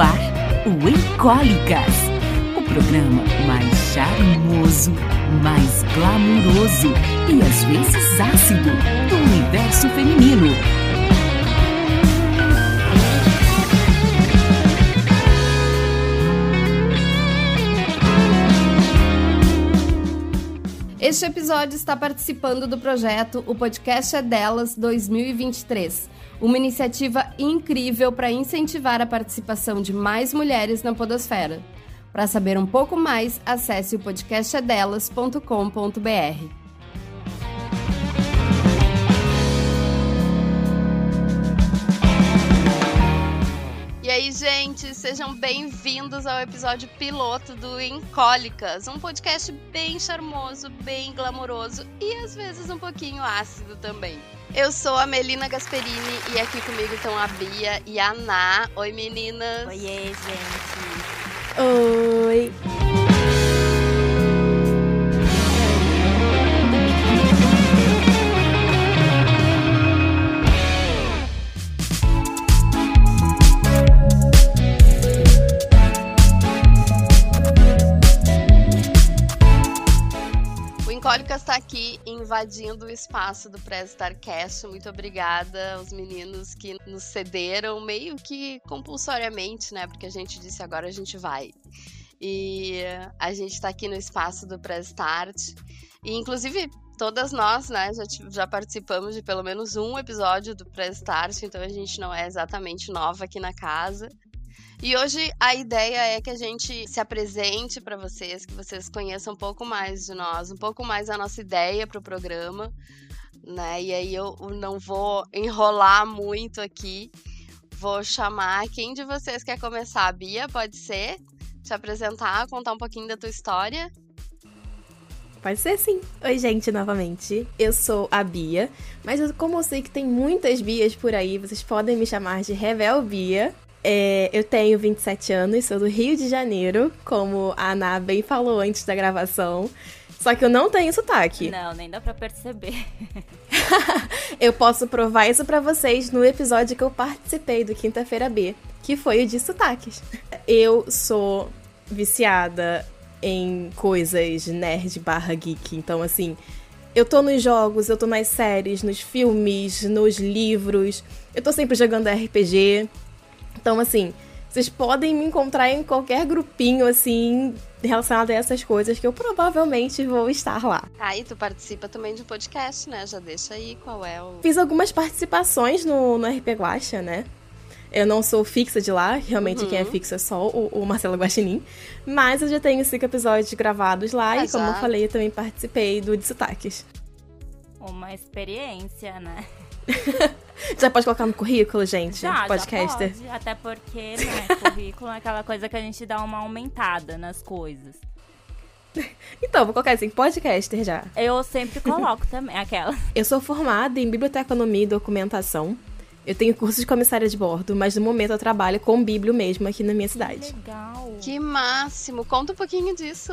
Ar o Encólicas. O programa mais charmoso, mais glamuroso e às vezes ácido do universo feminino. Este episódio está participando do projeto O Podcast é Delas 2023, uma iniciativa incrível para incentivar a participação de mais mulheres na podosfera. Para saber um pouco mais, acesse o podcastadelas.com.br. E aí, gente, sejam bem-vindos ao episódio piloto do Encólicas, um podcast bem charmoso, bem glamouroso e às vezes um pouquinho ácido também. Eu sou a Melina Gasperini e aqui comigo estão a Bia e a Ná. Oi, meninas. Oiê, gente. Oi. O Encólicas está aqui invadindo o espaço do Press Starcast. Muito obrigada aos meninos que nos cederam, meio que compulsoriamente, né? Porque a gente disse agora a gente vai. E a gente está aqui no espaço do Press Start. E, inclusive, todas nós, né, já, já participamos de pelo menos um episódio do Press Start, então a gente não é exatamente nova aqui na casa. E hoje a ideia é que a gente se apresente para vocês, que vocês conheçam um pouco mais de nós, um pouco mais a nossa ideia para o programa, né? E aí eu não vou enrolar muito aqui. Vou chamar quem de vocês quer começar? Bia, pode ser? Te apresentar, contar um pouquinho da tua história. Pode ser sim. Oi, gente, novamente. Eu sou a Bia, mas como eu sei que tem muitas Bias por aí, vocês podem me chamar de Revel Bia. É, eu tenho 27 anos, sou do Rio de Janeiro, como a Ana bem falou antes da gravação. Só que eu não tenho sotaque. Não, nem dá pra perceber. Eu posso provar isso pra vocês no episódio que eu participei do Quinta-feira B, que foi o de sotaques. Eu sou viciada em coisas nerd barra geek, então assim, eu tô nos jogos, eu tô nas séries, nos filmes, nos livros, eu tô sempre jogando RPG. Então assim, vocês podem me encontrar em qualquer grupinho assim relacionado a essas coisas que eu provavelmente vou estar lá. Aí tu participa também de um podcast, né? Já deixa aí qual é o. Fiz algumas participações no, no RP Guacha, né? Eu não sou fixa de lá, realmente Uhum. quem é fixo é só o, o Marcelo Guaxinim. Mas eu já tenho cinco episódios gravados lá Ah, e, como já? eu falei, eu também participei do de sotaques. Uma experiência, né? Já pode colocar no currículo, gente? Já, podcaster. já pode. Até porque, né, currículo é aquela coisa que a gente dá uma aumentada nas coisas. Então, vou colocar assim, podcaster já. Eu sempre coloco também aquela. Eu sou formada em biblioteconomia e documentação. Eu tenho curso de comissária de bordo, mas no momento eu trabalho com bíblio mesmo aqui na minha cidade. Legal. Que máximo! Conta um pouquinho disso.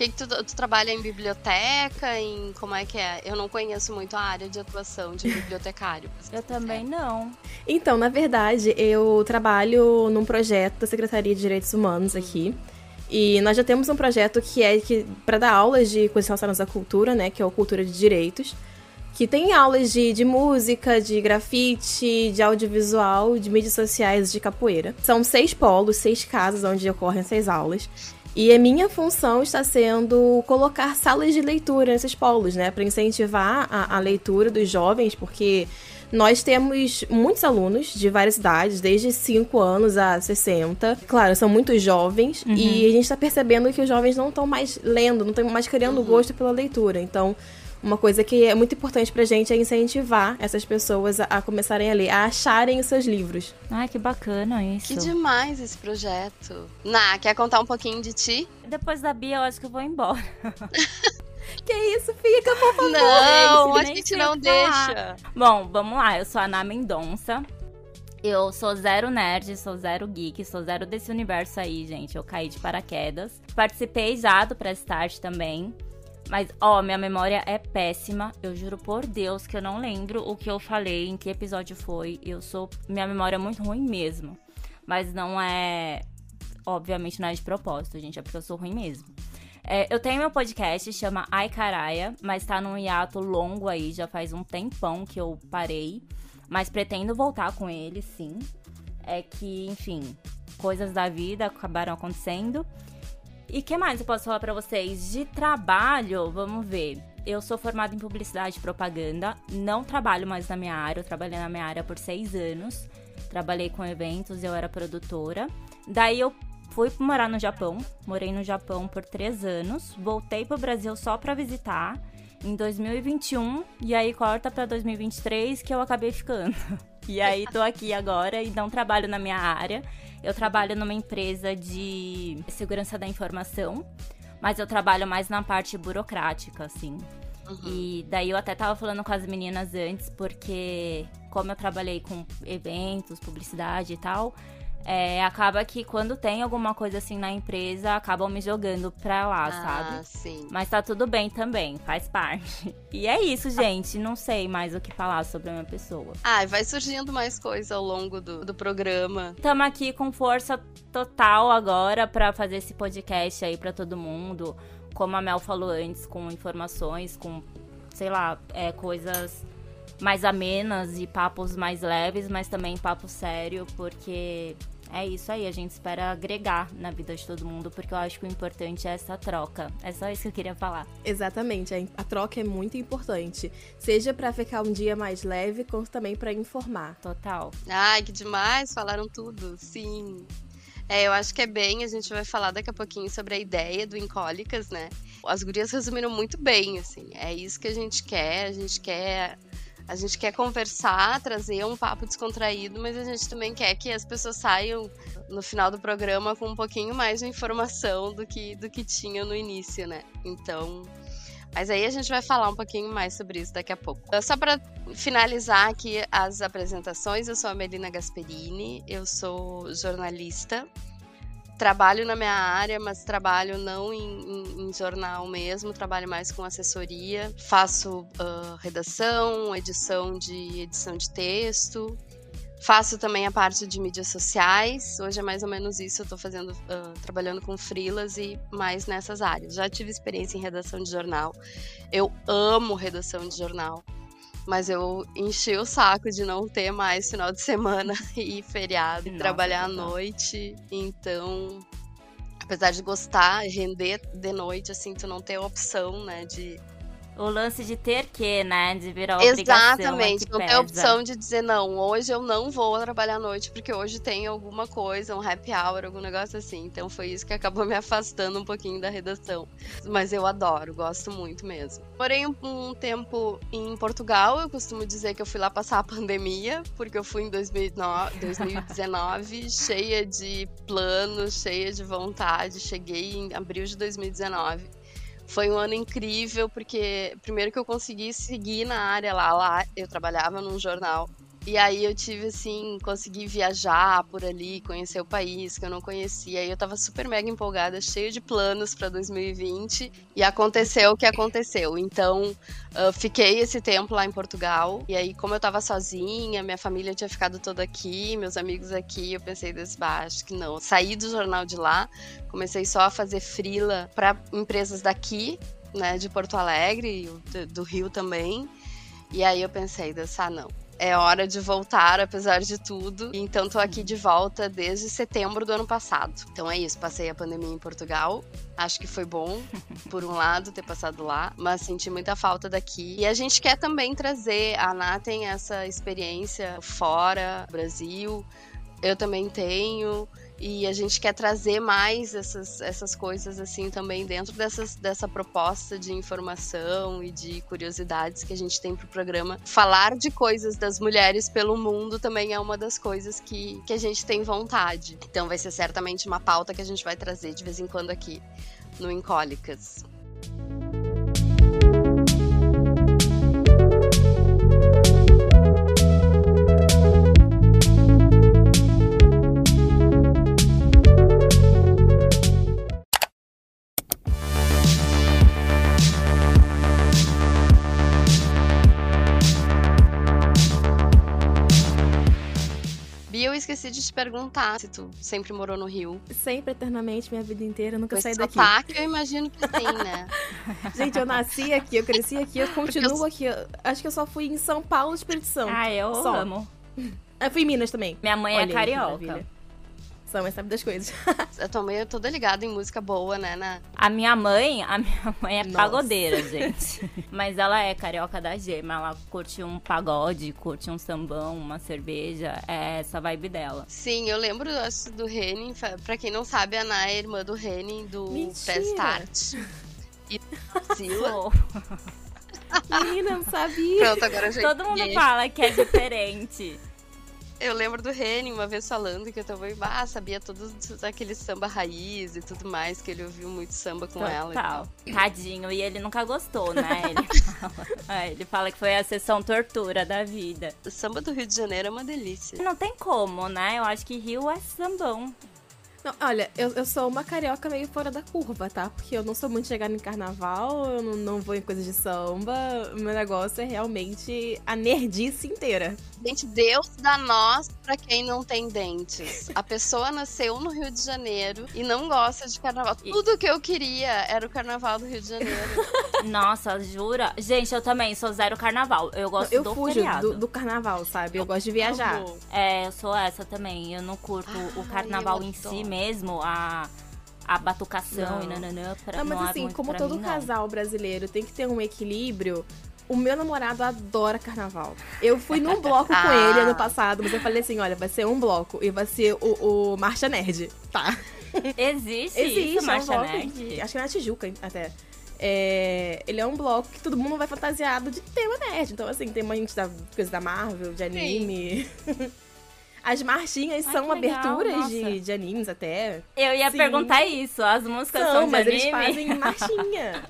Que que tu, tu trabalha em biblioteca, em como é que é? Eu não conheço muito a área de atuação de bibliotecário. Eu também não. Então, na verdade, eu trabalho num projeto da Secretaria de Direitos Humanos aqui. E nós já temos um projeto que é que para dar aulas de coisas relacionadas à cultura, né? Que é o Cultura de Direitos. Que tem aulas de, de música, de grafite, de audiovisual, de mídias sociais, de capoeira. São seis polos, seis casas onde ocorrem essas aulas. E a minha função está sendo colocar salas de leitura nesses polos, né? Para incentivar a, a leitura dos jovens, porque nós temos muitos alunos de várias idades, desde 5 anos a 60. Claro, são muito jovens e a gente está percebendo que os jovens não estão mais lendo, não estão mais criando gosto pela leitura. Então, uma coisa que é muito importante pra gente é incentivar essas pessoas a, a começarem a ler, a acharem os seus livros. Ai, que bacana isso. Que demais esse projeto. Ná, quer contar um pouquinho de ti? Depois da Bia, eu acho que eu vou embora. que isso, fica, por favor. Não, a gente não deixa. Bom, vamos lá. Eu sou a Ana Mendonça. Eu sou zero nerd, sou zero geek, sou zero desse universo aí, gente. Eu caí de paraquedas. Participei já do Press Start também. Mas, ó, minha memória é péssima. Eu juro por Deus que eu não lembro o que eu falei, em que episódio foi. Eu sou. Minha memória é muito ruim mesmo. Mas não é. Obviamente não é de propósito, gente. É porque eu sou ruim mesmo. É, eu tenho meu podcast, chama Ai Caraia, mas tá num hiato longo aí, já faz um tempão que eu parei. Mas pretendo voltar com ele, sim. É que, enfim, coisas da vida acabaram acontecendo. E que mais eu posso falar pra vocês? De trabalho, vamos ver. Eu sou formada em publicidade e propaganda. Não trabalho mais na minha área. Eu trabalhei na minha área por seis anos. Trabalhei com eventos, eu era produtora. Daí eu fui morar no Japão. Morei no Japão por três anos. Voltei pro Brasil só pra visitar em 2021 e aí corta pra 2023 que eu acabei ficando. E aí tô aqui agora e não trabalho na minha área. Eu trabalho numa empresa de segurança da informação, mas eu trabalho mais na parte burocrática, assim. E daí eu até tava falando com as meninas antes, porque como eu trabalhei com eventos, publicidade e tal, é, acaba que quando tem alguma coisa assim na empresa, acabam me jogando pra lá, sabe? Ah, sim. Mas tá tudo bem também, faz parte. E é isso, gente. Não sei mais o que falar sobre a minha pessoa. Ah, vai surgindo mais coisa ao longo do, do programa. Estamos aqui com força total agora pra fazer esse podcast aí pra todo mundo. Como a Mel falou antes, com informações, com, sei lá, é, coisas mais amenas e papos mais leves, mas também papo sério, porque é isso aí, a gente espera agregar na vida de todo mundo, porque eu acho que o importante é essa troca. É só isso que eu queria falar. Exatamente, a, a troca é muito importante. Seja pra ficar um dia mais leve, como também pra informar. Total. Ai, que demais, falaram tudo, sim. É, eu acho que é bem, a gente vai falar daqui a pouquinho sobre a ideia do Incólicas, né? As gurias resumiram muito bem, assim, é isso que a gente quer, a gente quer a gente quer conversar, trazer um papo descontraído, mas a gente também quer que as pessoas saiam no final do programa com um pouquinho mais de informação do que do que tinha no início, né? Então, mas aí a gente vai falar um pouquinho mais sobre isso daqui a pouco. Só para finalizar aqui as apresentações, eu sou a Melina Gasperini, eu sou jornalista. Trabalho na minha área, mas trabalho não em, em- em jornal mesmo, trabalho mais com assessoria. Faço ah, redação, edição de edição de texto. Faço também a parte de mídias sociais. Hoje é mais ou menos isso. Eu tô fazendo, ah, trabalhando com freelas e mais nessas áreas. Já tive experiência em redação de jornal. Eu amo redação de jornal. Mas eu enchi o saco de não ter mais final de semana e feriado, e Nossa, trabalhar à noite. Então, apesar de gostar, render de noite, assim, tu não ter a opção, né, de O lance de ter que, né? De virar obrigação. Exatamente, é que não tem pesa. a opção de dizer não, hoje eu não vou trabalhar à noite porque hoje tem alguma coisa, um happy hour, algum negócio assim. Então foi isso que acabou me afastando um pouquinho da redação. Mas eu adoro, gosto muito mesmo. Morei um, um tempo em Portugal, eu costumo dizer que eu fui lá passar a pandemia, porque eu fui em 2009, 2019 cheia de planos, cheia de vontade. Cheguei em abril de 2019. Foi um ano incrível, porque primeiro que eu consegui seguir na área lá, lá eu trabalhava num jornal. E aí eu tive assim, consegui viajar por ali, conhecer o país que eu não conhecia. E eu tava super mega empolgada, cheia de planos para 2020 e aconteceu o que aconteceu. Então, eu fiquei esse tempo lá em Portugal. E aí, como eu tava sozinha, minha família tinha ficado toda aqui, meus amigos aqui, eu pensei desse baixo que não. Saí do jornal de lá, comecei só a fazer frila para empresas daqui, né, de Porto Alegre, do- Rio também. E aí eu pensei, dessa não. É hora de voltar, apesar de tudo. Então tô aqui de volta desde setembro do ano passado. Então é isso, passei a pandemia em Portugal. Acho que foi bom, por um lado, ter passado lá, mas senti muita falta daqui. E a gente quer também trazer, a Ana tem essa experiência fora, Brasil, eu também tenho. E a gente quer trazer mais essas, essas coisas assim também dentro dessas, dessa proposta de informação e de curiosidades que a gente tem pro programa. Falar de coisas das mulheres pelo mundo também é uma das coisas que, que a gente tem vontade. Então vai ser certamente uma pauta que a gente vai trazer de vez em quando aqui no Incólicas. Esqueci de te perguntar se tu sempre morou no Rio. Sempre, eternamente, minha vida inteira, nunca Com saí esse daqui. sotaque, eu imagino que tem, né? Gente, eu nasci aqui, eu cresci aqui, eu continuo aqui. Eu acho que eu só fui em São Paulo, Espírito Santo. Ah, eu Só. amo. Eu fui em Minas também. Minha mãe Olha é aí, que carioca. Mãe sabe das coisas. Tua mãe é toda ligada em música boa, né? Na... A minha mãe, a minha mãe é Nossa. pagodeira, gente. Mas ela é carioca da gema. Ela curte um pagode, curte um sambão, uma cerveja. É essa vibe dela. Sim, eu lembro acho, do Henning. fa- Pra quem não sabe, a Ana é irmã do Henning, do Mentira. Prestart. E Sila. Pô, Menina, não sabia. Pronto, agora eu já Todo mundo fala que é diferente. Eu lembro do Henning uma vez falando que eu também ah, sabia todos aquele samba raiz e tudo mais, que ele ouviu muito samba com ela. e Total. tal. Tadinho. E ele nunca gostou, né? Ele fala, É, ele fala que foi a sessão tortura da vida. O samba do Rio de Janeiro é uma delícia. Não tem como, né? Eu acho que Rio é sambão. Não, olha, eu, eu sou uma carioca meio fora da curva, tá? Porque eu não sou muito chegada em carnaval, eu não, não vou em coisas de samba. O meu negócio é realmente a nerdice inteira. Gente, Deus dá nós pra quem não tem dentes. A pessoa nasceu no Rio de Janeiro e não gosta de carnaval. E- Tudo que eu queria era o carnaval do Rio de Janeiro. Nossa, jura? Gente, eu também sou zero carnaval. Eu gosto eu do fujo feriado. do, do carnaval, sabe? Eu gosto de viajar. Amo. É, eu sou essa também. Eu não curto o carnaval eu em si. Mesmo, a, a batucação Não. e nananã. Pra, Não, mas é assim, como todo mim, não. casal brasileiro tem que ter um equilíbrio, o meu namorado adora carnaval. Eu fui num bloco com Ah. ele ano passado, mas eu falei assim: olha, vai ser um bloco e vai ser o, o Marcha Nerd. Tá. Existe, Existe, isso, é um Marcha bloco. Nerd? Acho que é na Tijuca até. É, ele é um bloco que todo mundo vai fantasiado de tema nerd. Então, assim, tem uma gente da coisa da Marvel, de anime. As marchinhas Ai, são legal, aberturas nossa. de, de animes até. Eu ia Sim. perguntar isso. As músicas são, São, de mas eles anime? fazem marchinha.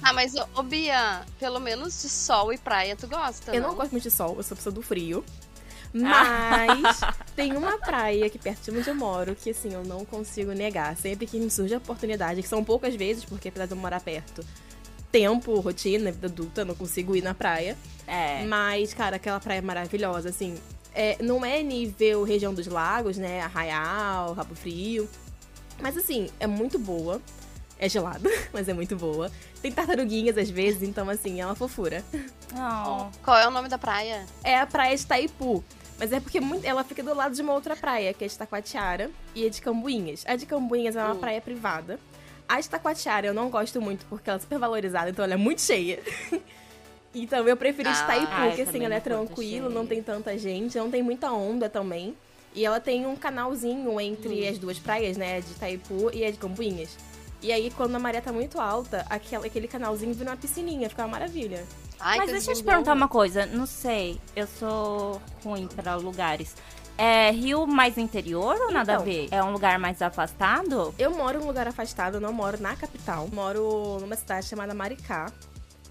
Ah, mas, ô, ô, Bia, pelo menos de sol e praia tu gosta, Eu não gosto muito de sol, eu sou pessoa do frio. Mas tem uma praia aqui perto de onde eu moro que, assim, eu não consigo negar. Sempre que me surge a oportunidade, que são poucas vezes, porque apesar de eu morar perto, tempo, rotina, vida adulta, eu não consigo ir na praia. É. Mas, cara, aquela praia é maravilhosa, assim. É, não é nível região dos lagos, né? Arraial, Rabo Frio. Mas, assim, é muito boa. É gelada, mas é muito boa. Tem tartaruguinhas às vezes, então, assim, é uma fofura. Oh. Qual é o nome da praia? É a praia de Taipu. Mas é porque muito- ela fica do lado de uma outra praia, que é de Taquatiara e a de Cambuinhas. A de Cambuinhas é uma Hum. praia privada. A de Taquatiara eu não gosto muito porque ela é super valorizada, então ela é muito cheia. então eu preferi a de Ah, Taipu, eu que assim, ela é tranquila, não tem tanta gente, não tem muita onda também. E ela tem um canalzinho entre Hum. as duas praias, né? A de Taipu e a de Cambuinhas. E aí, quando a maré tá muito alta, aquela, aquele canalzinho vira uma piscininha, fica uma maravilha. Ai, Mas deixa eu te perguntar uma coisa. Não sei, eu sou ruim pra lugares. É Rio mais interior ou nada a Então. ver? É um lugar mais afastado? Eu moro em um lugar afastado, eu não moro na capital. Moro numa cidade chamada Maricá.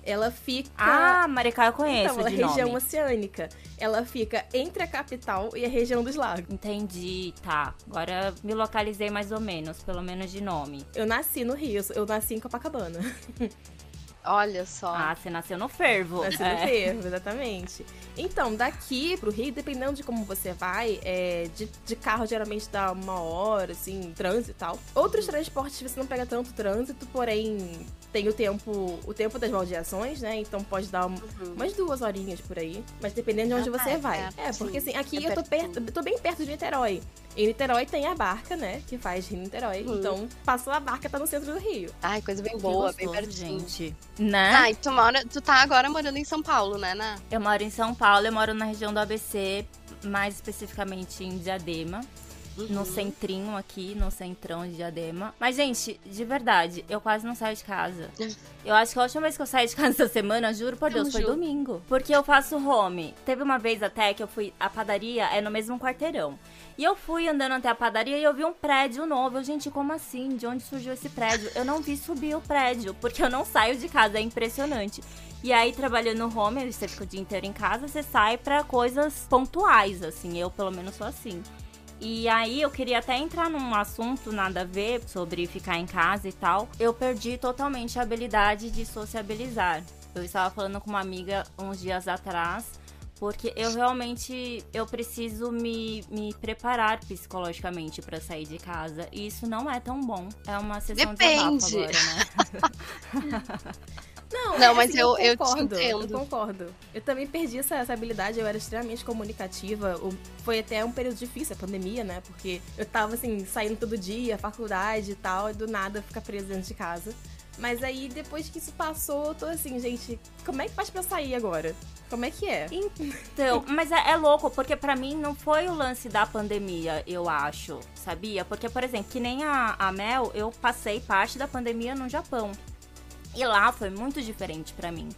Ela fica. Ah, Maricá eu conheço então, ela é de região nome. oceânica. Ela fica entre a capital e a região dos lagos. Entendi, tá. Agora me localizei mais ou menos, pelo menos de nome. Eu nasci no Rio, eu nasci em Copacabana. Olha só. Ah, você nasceu no fervo. Nasci no É. Fervo, exatamente. Então, daqui pro Rio, dependendo de como você vai, é, de, de carro geralmente dá uma hora, assim, trânsito e tal. Outros transportes você não pega tanto trânsito, porém tem o tempo, o tempo das baldeações, né? Então pode dar um- Uhum. umas duas horinhas por aí. Mas dependendo de onde Ah, você é vai. perto, é, porque sim. assim, aqui É eu tô perto, eu tô bem perto de Niterói. Em Niterói tem a barca, né? Que faz Rio Niterói. Uhum. Então, passou a barca, tá no centro do Rio. Ai, coisa bem boa, bem pertinho. gente. Né? Ah, e tu, mora, tu tá agora morando em São Paulo, né, Ná? Eu moro em São Paulo, eu moro na região do ABC, mais especificamente em Diadema. No centrinho aqui, no centrão de Diadema. Mas, gente, de verdade, eu quase não saio de casa. Eu acho que a última vez que eu saí de casa essa semana, juro por Deus, foi domingo. Porque eu faço home. Teve uma vez até que eu fui. A padaria é no mesmo quarteirão. E eu fui andando até a padaria e eu vi um prédio novo. Eu, gente, como assim? De onde surgiu esse prédio? Eu não vi subir o prédio, porque eu não saio de casa, é impressionante. E aí, trabalhando no home, você fica o dia inteiro em casa, você sai para coisas pontuais, assim. Eu, pelo menos, sou assim. E aí, eu queria até entrar num assunto nada a ver sobre ficar em casa e tal. Eu perdi totalmente a habilidade de sociabilizar. Eu estava falando com uma amiga uns dias atrás porque eu realmente eu preciso me, me preparar psicologicamente para sair de casa e isso não é tão bom. É uma sessão Depende. de agora, né? Não, Não, é mas assim, eu- eu te concordo, entendo. Eu concordo. Eu também perdi essa, essa habilidade, eu era extremamente comunicativa. Foi até um período difícil, a pandemia, né? Porque eu tava, assim, saindo todo dia, faculdade e tal, e do nada ficar presa dentro de casa. Mas aí, depois que isso passou, eu tô assim, gente, como é que faz pra sair agora? Como é que é? Então, mas é, é louco, porque pra mim não foi o lance da pandemia, eu acho, sabia? Porque, por exemplo, que nem a, a Mel, eu passei parte da pandemia no Japão. E lá foi muito diferente pra mim.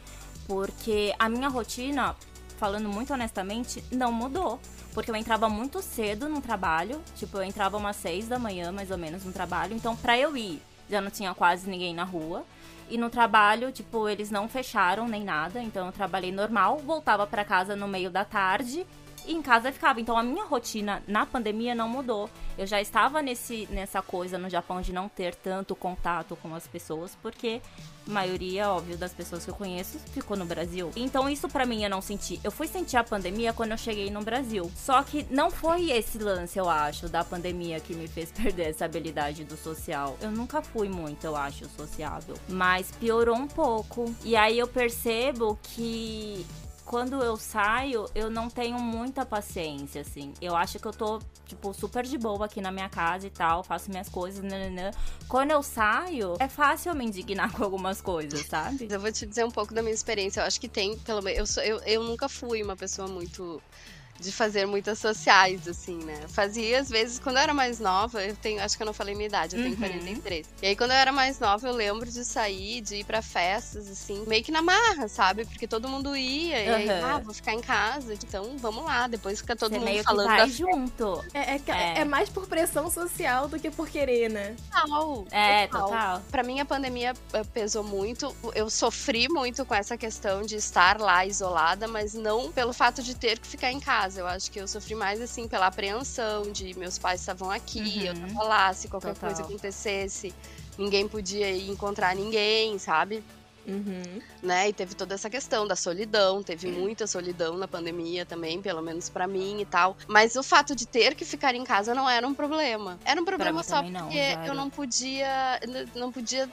Porque a minha rotina, falando muito honestamente, não mudou. Porque eu entrava muito cedo no trabalho, tipo, eu entrava umas seis da manhã, mais ou menos, no trabalho. Então, pra eu ir, já não tinha quase ninguém na rua. E no trabalho, tipo, eles não fecharam nem nada, então eu trabalhei normal, voltava pra casa no meio da tarde e em casa eu ficava. Então a minha rotina na pandemia não mudou. Eu já estava nesse, nessa coisa no Japão de não ter tanto contato com as pessoas, porque a maioria, óbvio, das pessoas que eu conheço ficou no Brasil. Então isso pra mim eu não senti. Eu fui sentir a pandemia quando eu cheguei no Brasil. Só que não foi esse lance, eu acho, da pandemia que me fez perder essa habilidade do social. Eu nunca fui muito, eu acho, sociável. Mas piorou um pouco. E aí eu percebo que quando eu saio, eu não tenho muita paciência, assim. Eu acho que eu tô, tipo, super de boa aqui na minha casa e tal, faço minhas coisas, nananã. Quando eu saio, é fácil eu me indignar com algumas coisas, sabe? Eu vou te dizer um pouco da minha experiência. Eu acho que tem, pelo menos. Eu, sou- eu, eu nunca fui uma pessoa muito. De fazer muitas sociais, assim, né? Fazia, às vezes, quando eu era mais nova, eu tenho. Acho que eu não falei minha idade, eu tenho Uhum. 43. E aí, quando eu era mais nova, eu lembro de sair, de ir pra festas, assim, meio que na marra, sabe? Porque todo mundo ia, e aí, ah, vou ficar em casa, então vamos lá. Depois fica todo Você mundo meio que falando vai da junto. É, é, que- É. é mais por pressão social do que por querer, né? final. É, total. Pra mim, a pandemia eh, pesou muito. Eu sofri muito com essa questão de estar lá isolada, mas não pelo fato de ter que ficar em casa. Eu acho que eu sofri mais, assim, pela apreensão de meus pais estavam aqui, eu Uhum. tava lá, se qualquer Total. coisa acontecesse, ninguém podia ir encontrar ninguém, sabe? Uhum. né? E teve toda essa questão da solidão, teve muita solidão na pandemia também, pelo menos pra mim e tal. Mas o fato de ter que ficar em casa não era um problema. Era um problema só não, porque zero. eu não podia, não podia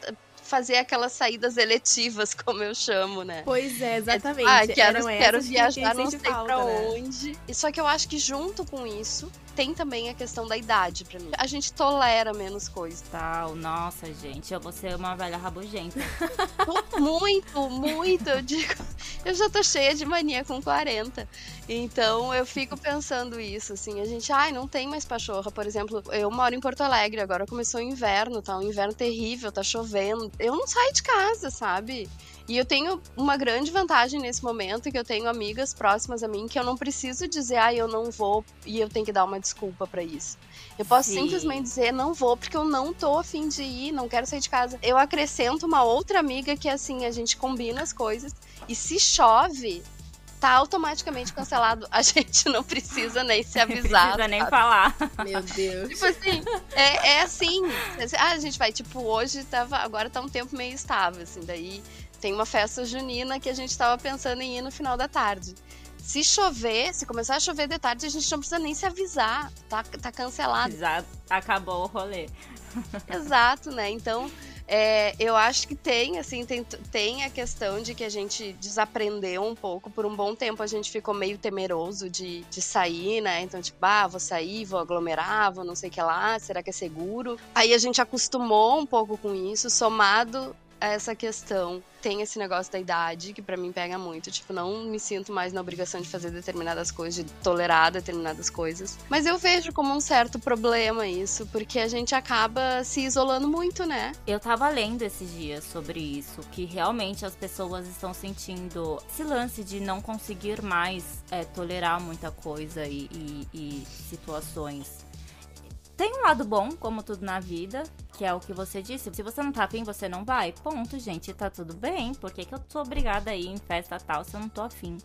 fazer aquelas saídas eletivas, como eu chamo, né? Pois é, exatamente. Ah, quero, Eram quero viajar, não sei falta, pra né? onde. Só que eu acho que junto com isso tem também a questão da idade pra mim. A gente tolera menos coisas. Tal, nossa, gente, eu vou ser uma velha rabugenta. Muito, muito. Eu digo, eu já tô cheia de mania com 40. Então eu fico pensando isso, assim. A gente, ai, não tem mais pachorra. Por exemplo, eu moro em Porto Alegre, agora começou o inverno, tá um inverno terrível, tá chovendo. Eu não saio de casa, sabe? E eu tenho uma grande vantagem nesse momento, que eu tenho amigas próximas a mim que eu não preciso dizer, ai, eu não vou e eu tenho que dar uma desculpa pra isso. Eu posso Sim. simplesmente dizer, não vou, porque eu não tô afim de ir, não quero sair de casa. Eu acrescento uma outra amiga que, assim, a gente combina as coisas. E se chove, tá automaticamente cancelado. A gente não precisa nem se Não avisar. precisa nem sabe? falar. Meu Deus. Tipo assim, é, é assim. Ah, a gente vai, tipo, hoje tava. Agora tá um tempo meio estável, assim. Daí tem uma festa junina que a gente tava pensando em ir no final da tarde. Se chover, se começar a chover de tarde, a gente não precisa nem se avisar. Tá, tá cancelado. Exato, acabou o rolê. Exato, né? Então, é, eu acho que tem, assim, tem, tem a questão de que a gente desaprendeu um pouco. Por um bom tempo a gente ficou meio temeroso de, de sair, né? Então, tipo, ah, vou sair, vou aglomerar, vou não sei o que lá, será que é seguro? Aí a gente acostumou um pouco com isso, somado essa questão. Tem esse negócio da idade, que para mim pega muito. Tipo, não me sinto mais na obrigação de fazer determinadas coisas, de tolerar determinadas coisas. Mas eu vejo como um certo problema isso, porque a gente acaba se isolando muito, né? Eu tava lendo esses dias sobre isso, que realmente as pessoas estão sentindo esse lance de não conseguir mais é, tolerar muita coisa e, e, e situações. Tem um lado bom, como tudo na vida, que é o que você disse. Se você não tá afim, você não vai. Ponto, gente. Tá tudo bem. Por que, que eu sou obrigada a ir em festa tal se eu não tô afim?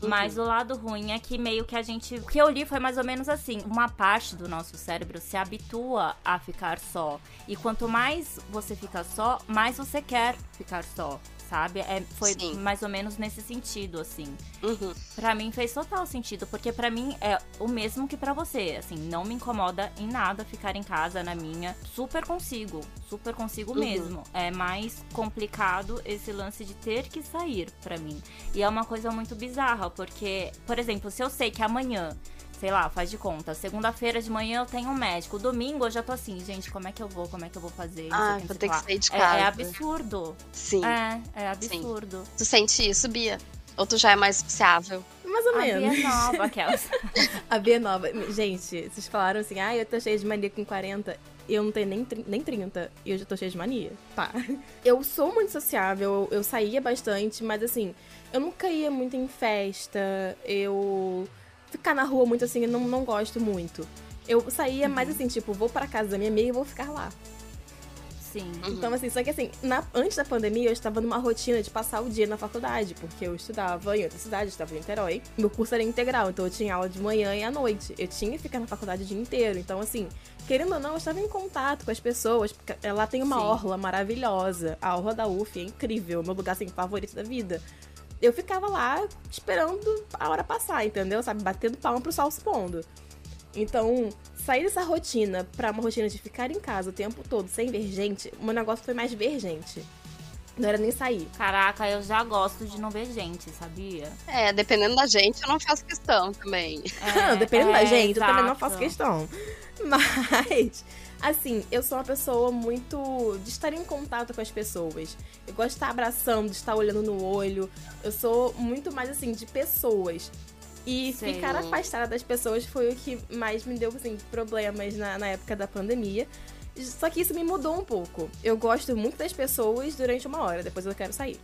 Uhum. Mas o lado ruim é que meio que a gente. O que eu li foi mais ou menos assim: uma parte do nosso cérebro se habitua a ficar só. E quanto mais você fica só, mais você quer ficar só sabe? É, foi Sim. mais ou menos nesse sentido, assim. Uhum. Pra mim fez total sentido, porque para mim é o mesmo que para você, assim, não me incomoda em nada ficar em casa na minha. Super consigo, super consigo uhum. mesmo. É mais complicado esse lance de ter que sair para mim. E é uma coisa muito bizarra, porque, por exemplo, se eu sei que amanhã sei lá, faz de conta. Segunda-feira de manhã eu tenho um médico. Domingo eu já tô assim, gente, como é que eu vou? Como é que eu vou fazer? Ah, vou ter que sair de casa. É, é absurdo. Sim. É, é absurdo. Sim. Tu sente isso, Bia? Ou tu já é mais sociável? Mais ou a menos. A Bia é nova, aquelas. a Bia é nova. Gente, vocês falaram assim, ah, eu tô cheia de mania com 40. Eu não tenho nem, nem 30 e eu já tô cheia de mania. Pá. Eu sou muito sociável, eu saía bastante, mas assim, eu nunca ia muito em festa, eu ficar na rua muito assim, eu não, não gosto muito. Eu saía uhum. mais assim, tipo, vou para casa da minha amiga e vou ficar lá. Sim. Uhum. Então, assim, só que assim, na, antes da pandemia eu estava numa rotina de passar o dia na faculdade, porque eu estudava em outra cidade, estava em Niterói. Meu curso era integral, então eu tinha aula de manhã e à noite. Eu tinha que ficar na faculdade o dia inteiro. Então, assim, querendo ou não, eu estava em contato com as pessoas, porque lá tem uma Sim. orla maravilhosa. A orla da UF é incrível, meu lugar assim, favorito da vida eu ficava lá esperando a hora passar, entendeu? Sabe? Batendo palma pro sol se pondo. Então, sair dessa rotina pra uma rotina de ficar em casa o tempo todo sem ver gente, o meu negócio foi mais ver gente. Não era nem sair. Caraca, eu já gosto de não ver gente, sabia? É, dependendo da gente, eu não faço questão também. É, dependendo é, da gente, exato. eu também não faço questão. Mas Assim, eu sou uma pessoa muito de estar em contato com as pessoas. Eu gosto de estar abraçando, de estar olhando no olho. Eu sou muito mais assim de pessoas. E Sim. ficar afastada das pessoas foi o que mais me deu assim, problemas na, na época da pandemia. Só que isso me mudou um pouco. Eu gosto muito das pessoas durante uma hora, depois eu quero sair.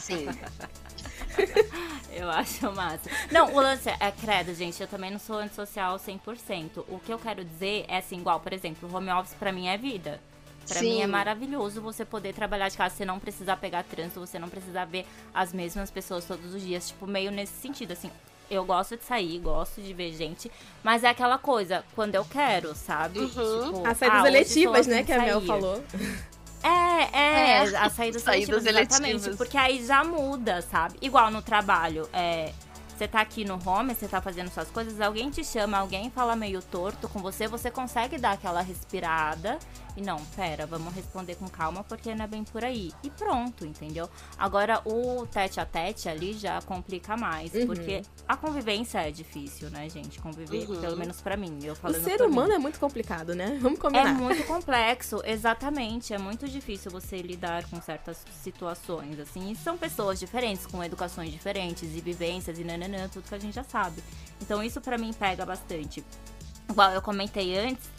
Sim. eu acho massa. Não, o lance é, credo, gente, eu também não sou antissocial 100%. O que eu quero dizer é assim, igual, por exemplo, o home office pra mim é vida. Pra Sim. mim é maravilhoso você poder trabalhar de casa, você não precisar pegar trânsito, você não precisar ver as mesmas pessoas todos os dias, tipo, meio nesse sentido, assim. Eu gosto de sair, gosto de ver gente, mas é aquela coisa, quando eu quero, sabe? Uhum. Tipo, As saídas ah, eletivas, né, que a Mel falou. É, é, é as saídas, saídas exatamente. Porque aí já muda, sabe? Igual no trabalho, é, você tá aqui no home, você tá fazendo suas coisas, alguém te chama, alguém fala meio torto com você, você consegue dar aquela respirada e não, pera, vamos responder com calma porque não é bem por aí. E pronto, entendeu? Agora o tete a tete ali já complica mais, uhum. porque a convivência é difícil, né, gente? Conviver, uhum. pelo menos para mim. Eu falando o ser humano mim. é muito complicado, né? Vamos combinar. É muito complexo, exatamente. É muito difícil você lidar com certas situações, assim. E são pessoas diferentes, com educações diferentes e vivências e nananã, tudo que a gente já sabe. Então isso para mim pega bastante. Igual eu comentei antes,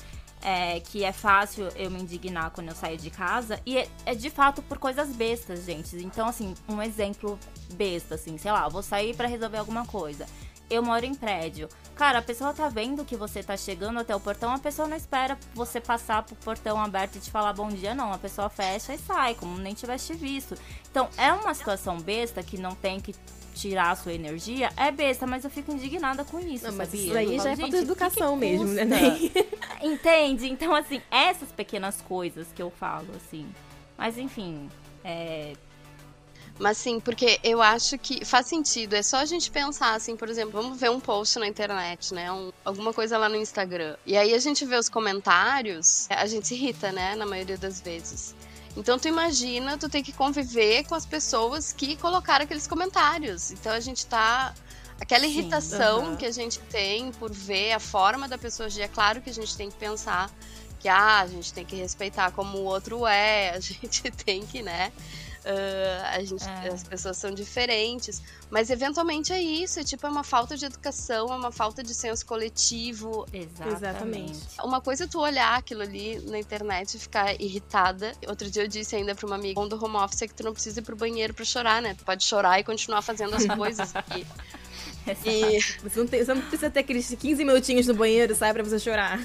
é, que é fácil eu me indignar quando eu saio de casa. E é, é, de fato por coisas bestas, gente. Então, assim, um exemplo besta, assim, sei lá, vou sair para resolver alguma coisa. Eu moro em prédio. Cara, a pessoa tá vendo que você tá chegando até o portão, a pessoa não espera você passar pro portão aberto e te falar bom dia, não. A pessoa fecha e sai, como nem tivesse visto. Então, é uma situação besta que não tem que tirar a sua energia, é besta, mas eu fico indignada com isso, não, mas sabia? Isso aí já é falta de educação que que mesmo, né? Entende? Então, assim, essas pequenas coisas que eu falo, assim. Mas, enfim, é... Mas sim, porque eu acho que faz sentido. É só a gente pensar assim, por exemplo, vamos ver um post na internet, né? Um, alguma coisa lá no Instagram. E aí a gente vê os comentários, a gente se irrita, né? Na maioria das vezes. Então tu imagina tu ter que conviver com as pessoas que colocaram aqueles comentários. Então a gente tá aquela irritação Sim, que a gente tem por ver a forma da pessoa agir, é claro que a gente tem que pensar que ah, a gente tem que respeitar como o outro é, a gente tem que, né? Uh, a gente, é. As pessoas são diferentes, mas eventualmente é isso, é tipo é uma falta de educação, é uma falta de senso coletivo. Exatamente. Uma coisa é tu olhar aquilo ali na internet e ficar irritada. Outro dia eu disse ainda pra uma amiga do home office é que tu não precisa ir pro banheiro pra chorar, né? Tu pode chorar e continuar fazendo as coisas. e e... Você, não tem, você não precisa ter aqueles 15 minutinhos no banheiro, sai pra você chorar.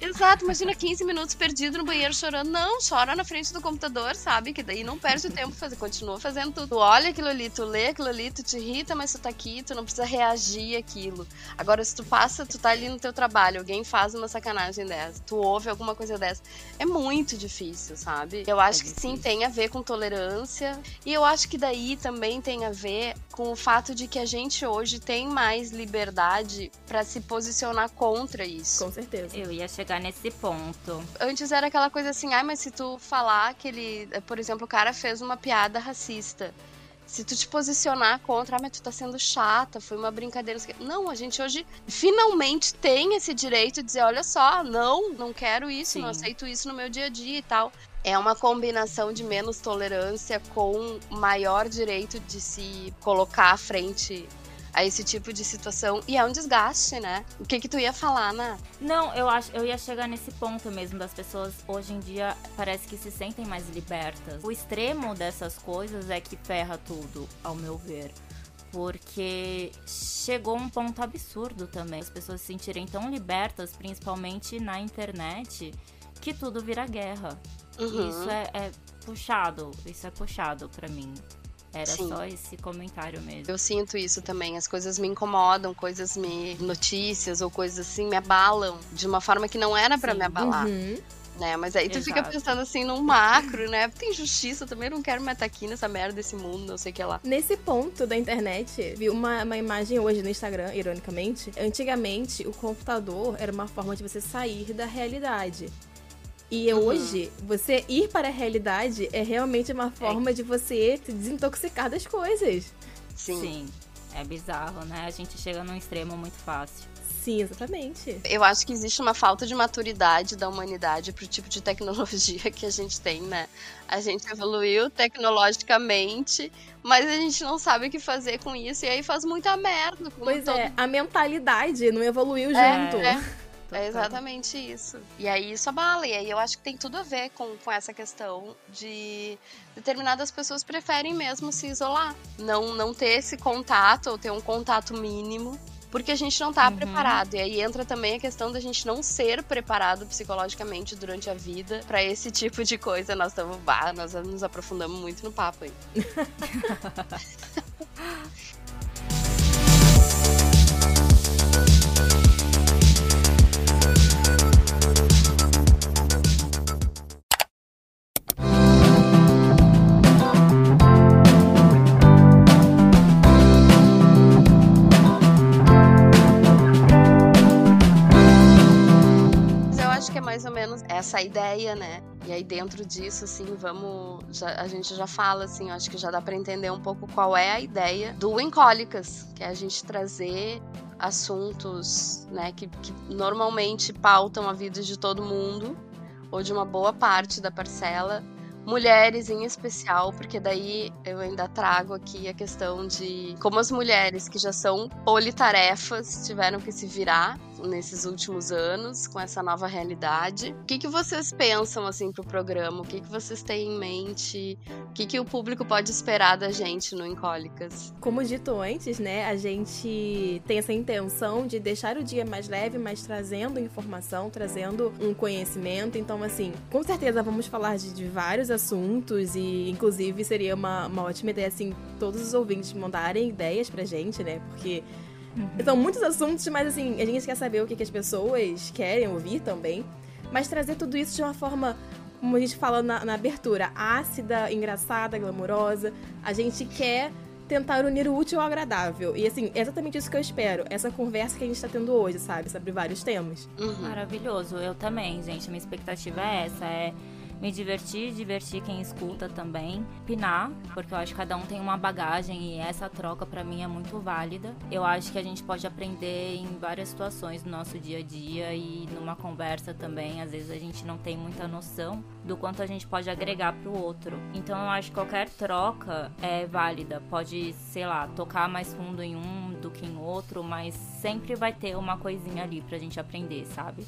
Exato, imagina 15 minutos perdido no banheiro chorando. Não, chora na frente do computador, sabe? Que daí não perde o tempo, fazer, continua fazendo tudo. Tu olha aquilo ali, tu lê aquilo ali, tu te irrita, mas tu tá aqui, tu não precisa reagir aquilo. Agora, se tu passa, tu tá ali no teu trabalho, alguém faz uma sacanagem dessa, tu ouve alguma coisa dessa, é muito difícil, sabe? Eu acho é que sim, tem a ver com tolerância. E eu acho que daí também tem a ver com o fato de que a gente hoje tem tem mais liberdade para se posicionar contra isso. Com certeza. Eu ia chegar nesse ponto. Antes era aquela coisa assim, ai, ah, mas se tu falar que ele, por exemplo, o cara fez uma piada racista. Se tu te posicionar contra, ah, mas tu tá sendo chata, foi uma brincadeira. Não, a gente hoje finalmente tem esse direito de dizer, olha só, não, não quero isso, Sim. não aceito isso no meu dia a dia e tal é uma combinação de menos tolerância com maior direito de se colocar à frente a esse tipo de situação. E é um desgaste, né? O que que tu ia falar, Ana? Não, eu acho, eu ia chegar nesse ponto mesmo das pessoas hoje em dia parece que se sentem mais libertas. O extremo dessas coisas é que ferra tudo, ao meu ver. Porque chegou um ponto absurdo também. As pessoas se sentirem tão libertas, principalmente na internet, que tudo vira guerra. Uhum. Isso é, é puxado, isso é puxado para mim. Era Sim. só esse comentário mesmo. Eu sinto isso também. As coisas me incomodam, coisas me. notícias ou coisas assim me abalam de uma forma que não era para me abalar. Uhum. Né? Mas aí tu Exato. fica pensando assim num macro, né? Tem justiça, também não quero mais estar aqui nessa merda desse mundo, não sei o que lá. Nesse ponto da internet, vi uma, uma imagem hoje no Instagram, ironicamente. Antigamente, o computador era uma forma de você sair da realidade. E uhum. hoje, você ir para a realidade é realmente uma forma é. de você se desintoxicar das coisas. Sim. Sim. É bizarro, né? A gente chega num extremo muito fácil. Sim, exatamente. Eu acho que existe uma falta de maturidade da humanidade pro tipo de tecnologia que a gente tem, né? A gente evoluiu tecnologicamente, mas a gente não sabe o que fazer com isso e aí faz muita merda. Pois todo... é, a mentalidade não evoluiu é, junto. É. É exatamente isso. E aí isso abala. E aí eu acho que tem tudo a ver com, com essa questão de determinadas pessoas preferem mesmo se isolar. Não, não ter esse contato ou ter um contato mínimo porque a gente não tá uhum. preparado. E aí entra também a questão da gente não ser preparado psicologicamente durante a vida para esse tipo de coisa. Nós estamos, nós nos aprofundamos muito no papo aí. essa ideia, né? E aí dentro disso, assim, vamos, já, a gente já fala, assim, acho que já dá para entender um pouco qual é a ideia do Encólicas, que é a gente trazer assuntos, né, que, que normalmente pautam a vida de todo mundo ou de uma boa parte da parcela mulheres em especial, porque daí eu ainda trago aqui a questão de como as mulheres que já são politarefas tiveram que se virar nesses últimos anos com essa nova realidade. O que, que vocês pensam assim pro programa? O que, que vocês têm em mente? O que, que o público pode esperar da gente no Encólicas? Como dito antes, né, a gente tem essa intenção de deixar o dia mais leve, mas trazendo informação, trazendo um conhecimento. Então, assim, com certeza vamos falar de, de vários assuntos e, inclusive, seria uma, uma ótima ideia, assim, todos os ouvintes mandarem ideias pra gente, né? Porque Uhum. São muitos assuntos, mas assim, a gente quer saber o que, que as pessoas querem ouvir também. Mas trazer tudo isso de uma forma, como a gente falou na, na abertura, ácida, engraçada, glamurosa. A gente quer tentar unir o útil ao agradável. E assim, é exatamente isso que eu espero. Essa conversa que a gente tá tendo hoje, sabe? Sobre vários temas. Uhum. Maravilhoso. Eu também, gente. A minha expectativa é essa. É me divertir, divertir quem escuta também, pinar, porque eu acho que cada um tem uma bagagem e essa troca para mim é muito válida. Eu acho que a gente pode aprender em várias situações do nosso dia a dia e numa conversa também, às vezes a gente não tem muita noção do quanto a gente pode agregar para o outro. Então eu acho que qualquer troca é válida, pode, sei lá, tocar mais fundo em um do que em outro, mas sempre vai ter uma coisinha ali pra gente aprender, sabe?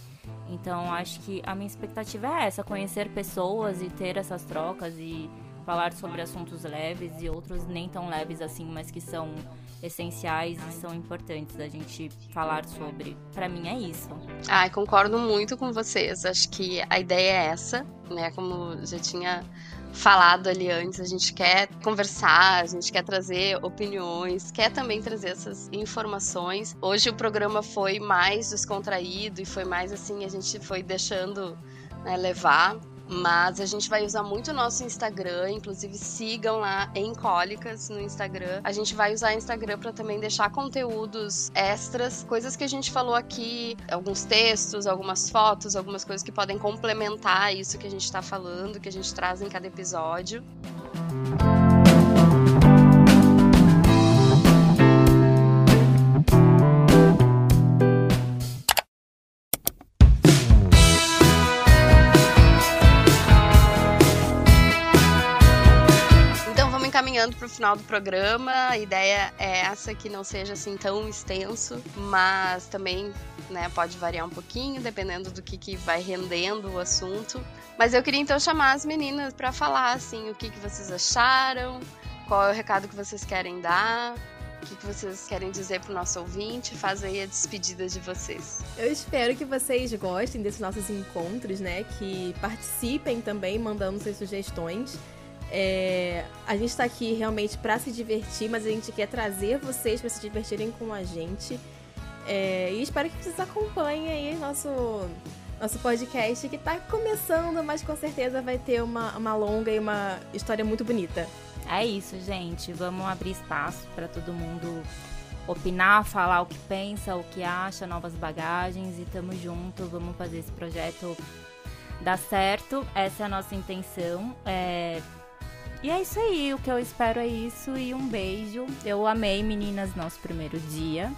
Então acho que a minha expectativa é essa, conhecer pessoas e ter essas trocas e falar sobre assuntos leves e outros nem tão leves assim, mas que são essenciais e são importantes da gente falar sobre. Para mim é isso. Ai, concordo muito com vocês. Acho que a ideia é essa, né? Como já tinha falado ali antes, a gente quer conversar, a gente quer trazer opiniões, quer também trazer essas informações. Hoje o programa foi mais descontraído e foi mais assim, a gente foi deixando né, levar mas a gente vai usar muito o nosso Instagram, inclusive sigam lá em Cólicas no Instagram. A gente vai usar o Instagram para também deixar conteúdos extras, coisas que a gente falou aqui, alguns textos, algumas fotos, algumas coisas que podem complementar isso que a gente está falando, que a gente traz em cada episódio. Caminhando para o final do programa. A ideia é essa que não seja assim tão extenso, mas também né, pode variar um pouquinho, dependendo do que, que vai rendendo o assunto. Mas eu queria então chamar as meninas para falar assim o que, que vocês acharam, qual é o recado que vocês querem dar. O que, que vocês querem dizer pro nosso ouvinte? Faz aí a despedida de vocês. Eu espero que vocês gostem desses nossos encontros, né? Que participem também, mandando suas sugestões. É, a gente está aqui realmente para se divertir, mas a gente quer trazer vocês para se divertirem com a gente. É, e espero que vocês acompanhem aí nosso, nosso podcast que está começando, mas com certeza vai ter uma, uma longa e uma história muito bonita. É isso, gente. Vamos abrir espaço para todo mundo opinar, falar o que pensa, o que acha, novas bagagens e tamo junto. Vamos fazer esse projeto dar certo. Essa é a nossa intenção. É, e é isso aí, o que eu espero é isso e um beijo. Eu amei, meninas, nosso primeiro dia.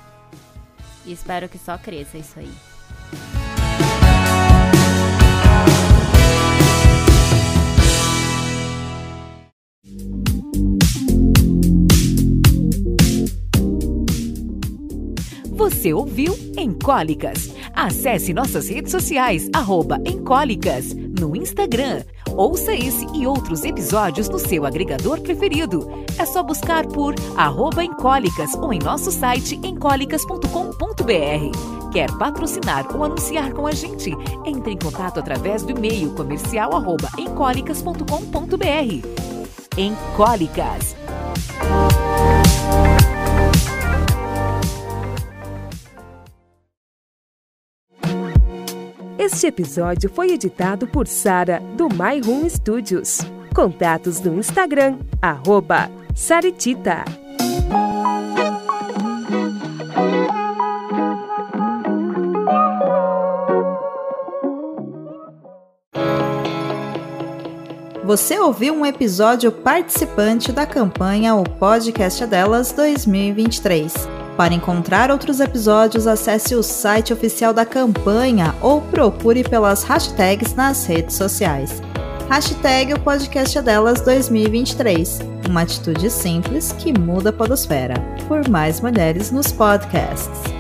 E espero que só cresça isso aí. Você ouviu Encólicas. Acesse nossas redes sociais, arroba Encólicas, no Instagram. Ouça esse e outros episódios no seu agregador preferido. É só buscar por arroba Encólicas ou em nosso site encólicas.com.br. Quer patrocinar ou anunciar com a gente? Entre em contato através do e-mail comercial arroba encólicas.com.br. Encólicas. Este episódio foi editado por Sara do My Room Studios. Contatos no Instagram, arroba Saritita. Você ouviu um episódio participante da campanha O Podcast Delas 2023. Para encontrar outros episódios, acesse o site oficial da campanha ou procure pelas hashtags nas redes sociais. Hashtag o podcast é delas 2023. Uma atitude simples que muda a podosfera. Por mais mulheres nos podcasts.